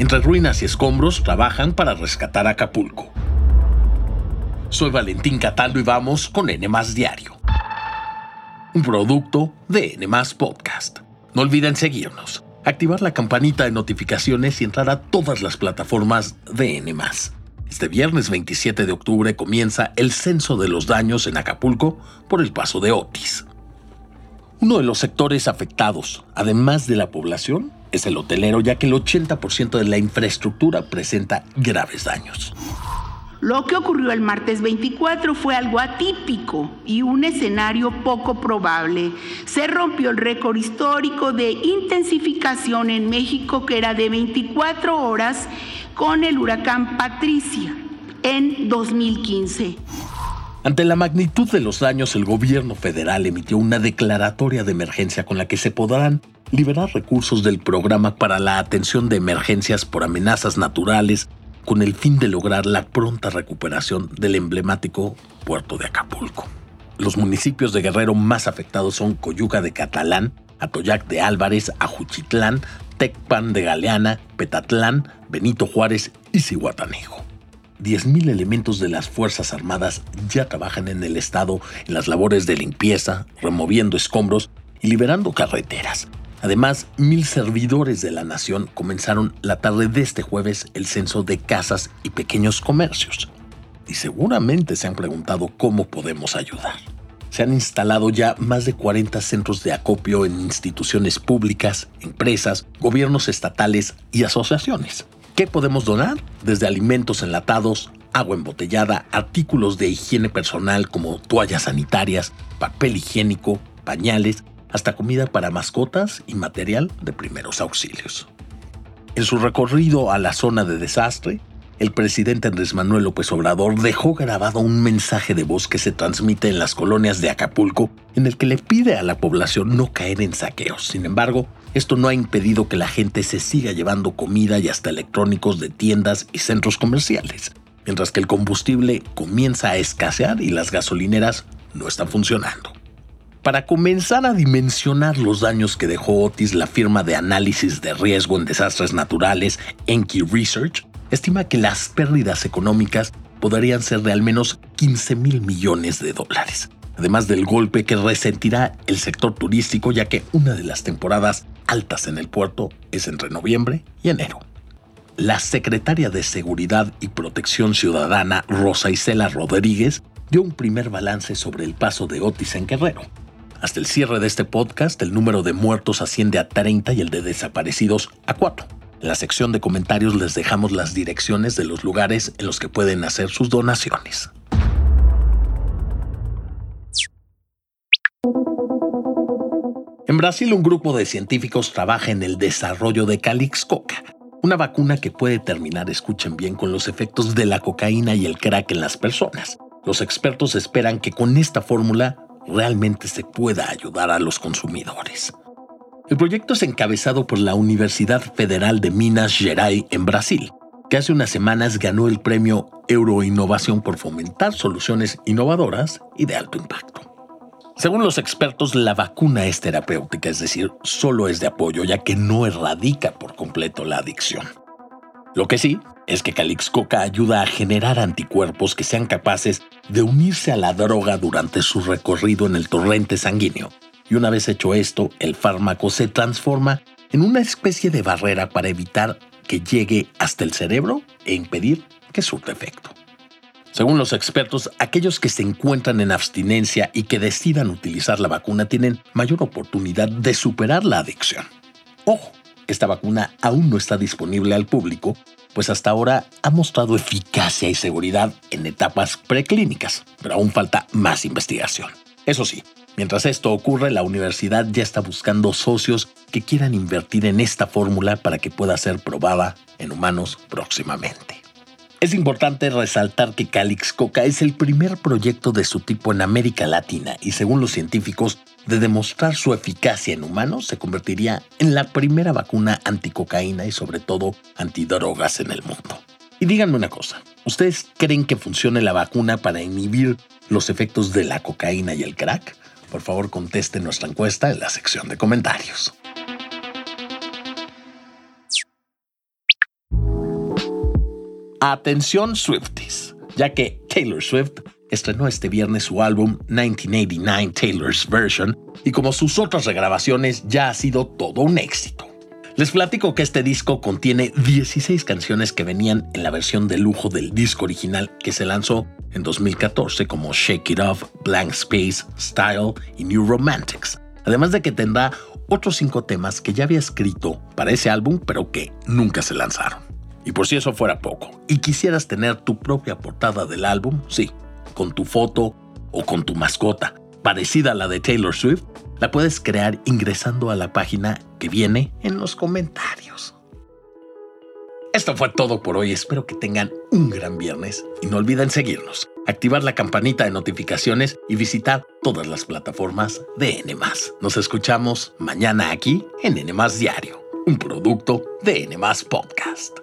Entre ruinas y escombros trabajan para rescatar Acapulco. Soy Valentín Cataldo y vamos con N Diario. Un producto de N Podcast. No olviden seguirnos, activar la campanita de notificaciones y entrar a todas las plataformas de N este viernes 27 de octubre comienza el censo de los daños en Acapulco por el paso de Otis. Uno de los sectores afectados, además de la población, es el hotelero, ya que el 80% de la infraestructura presenta graves daños. Lo que ocurrió el martes 24 fue algo atípico y un escenario poco probable. Se rompió el récord histórico de intensificación en México que era de 24 horas con el huracán Patricia en 2015. Ante la magnitud de los daños, el gobierno federal emitió una declaratoria de emergencia con la que se podrán liberar recursos del programa para la atención de emergencias por amenazas naturales con el fin de lograr la pronta recuperación del emblemático puerto de Acapulco. Los municipios de Guerrero más afectados son Coyuca de Catalán, Atoyac de Álvarez, Ajuchitlán, Tecpan de Galeana, Petatlán, Benito Juárez y Cihuatanejo. 10.000 elementos de las Fuerzas Armadas ya trabajan en el estado en las labores de limpieza, removiendo escombros y liberando carreteras. Además, mil servidores de la nación comenzaron la tarde de este jueves el censo de casas y pequeños comercios. Y seguramente se han preguntado cómo podemos ayudar. Se han instalado ya más de 40 centros de acopio en instituciones públicas, empresas, gobiernos estatales y asociaciones. ¿Qué podemos donar? Desde alimentos enlatados, agua embotellada, artículos de higiene personal como toallas sanitarias, papel higiénico, pañales, hasta comida para mascotas y material de primeros auxilios. En su recorrido a la zona de desastre, el presidente Andrés Manuel López Obrador dejó grabado un mensaje de voz que se transmite en las colonias de Acapulco en el que le pide a la población no caer en saqueos. Sin embargo, esto no ha impedido que la gente se siga llevando comida y hasta electrónicos de tiendas y centros comerciales, mientras que el combustible comienza a escasear y las gasolineras no están funcionando. Para comenzar a dimensionar los daños que dejó Otis, la firma de análisis de riesgo en desastres naturales Enki Research estima que las pérdidas económicas podrían ser de al menos 15 mil millones de dólares, además del golpe que resentirá el sector turístico ya que una de las temporadas altas en el puerto es entre noviembre y enero. La secretaria de Seguridad y Protección Ciudadana, Rosa Isela Rodríguez, dio un primer balance sobre el paso de Otis en Guerrero hasta el cierre de este podcast, el número de muertos asciende a 30 y el de desaparecidos a 4. En la sección de comentarios les dejamos las direcciones de los lugares en los que pueden hacer sus donaciones. En Brasil, un grupo de científicos trabaja en el desarrollo de Calix Coca, una vacuna que puede terminar, escuchen bien, con los efectos de la cocaína y el crack en las personas. Los expertos esperan que con esta fórmula realmente se pueda ayudar a los consumidores. El proyecto es encabezado por la Universidad Federal de Minas Gerais en Brasil, que hace unas semanas ganó el premio Euroinnovación por fomentar soluciones innovadoras y de alto impacto. Según los expertos, la vacuna es terapéutica, es decir, solo es de apoyo ya que no erradica por completo la adicción. Lo que sí es que Calix Coca ayuda a generar anticuerpos que sean capaces de unirse a la droga durante su recorrido en el torrente sanguíneo. Y una vez hecho esto, el fármaco se transforma en una especie de barrera para evitar que llegue hasta el cerebro e impedir que surta efecto. Según los expertos, aquellos que se encuentran en abstinencia y que decidan utilizar la vacuna tienen mayor oportunidad de superar la adicción. Ojo, esta vacuna aún no está disponible al público, pues hasta ahora ha mostrado eficacia y seguridad en etapas preclínicas, pero aún falta más investigación. Eso sí, mientras esto ocurre, la universidad ya está buscando socios que quieran invertir en esta fórmula para que pueda ser probada en humanos próximamente. Es importante resaltar que Calix Coca es el primer proyecto de su tipo en América Latina y según los científicos, de demostrar su eficacia en humanos, se convertiría en la primera vacuna anticocaína y sobre todo antidrogas en el mundo. Y díganme una cosa, ¿ustedes creen que funcione la vacuna para inhibir los efectos de la cocaína y el crack? Por favor, conteste nuestra encuesta en la sección de comentarios. Atención Swifties, ya que Taylor Swift estrenó este viernes su álbum 1989 Taylor's Version y como sus otras regrabaciones ya ha sido todo un éxito. Les platico que este disco contiene 16 canciones que venían en la versión de lujo del disco original que se lanzó en 2014 como Shake It Off, Blank Space, Style y New Romantics. Además de que tendrá otros cinco temas que ya había escrito para ese álbum pero que nunca se lanzaron. Y por si eso fuera poco, y quisieras tener tu propia portada del álbum, sí, con tu foto o con tu mascota, parecida a la de Taylor Swift, la puedes crear ingresando a la página que viene en los comentarios. Esto fue todo por hoy, espero que tengan un gran viernes y no olviden seguirnos, activar la campanita de notificaciones y visitar todas las plataformas de N. Nos escuchamos mañana aquí en N Diario, un producto de N Podcast.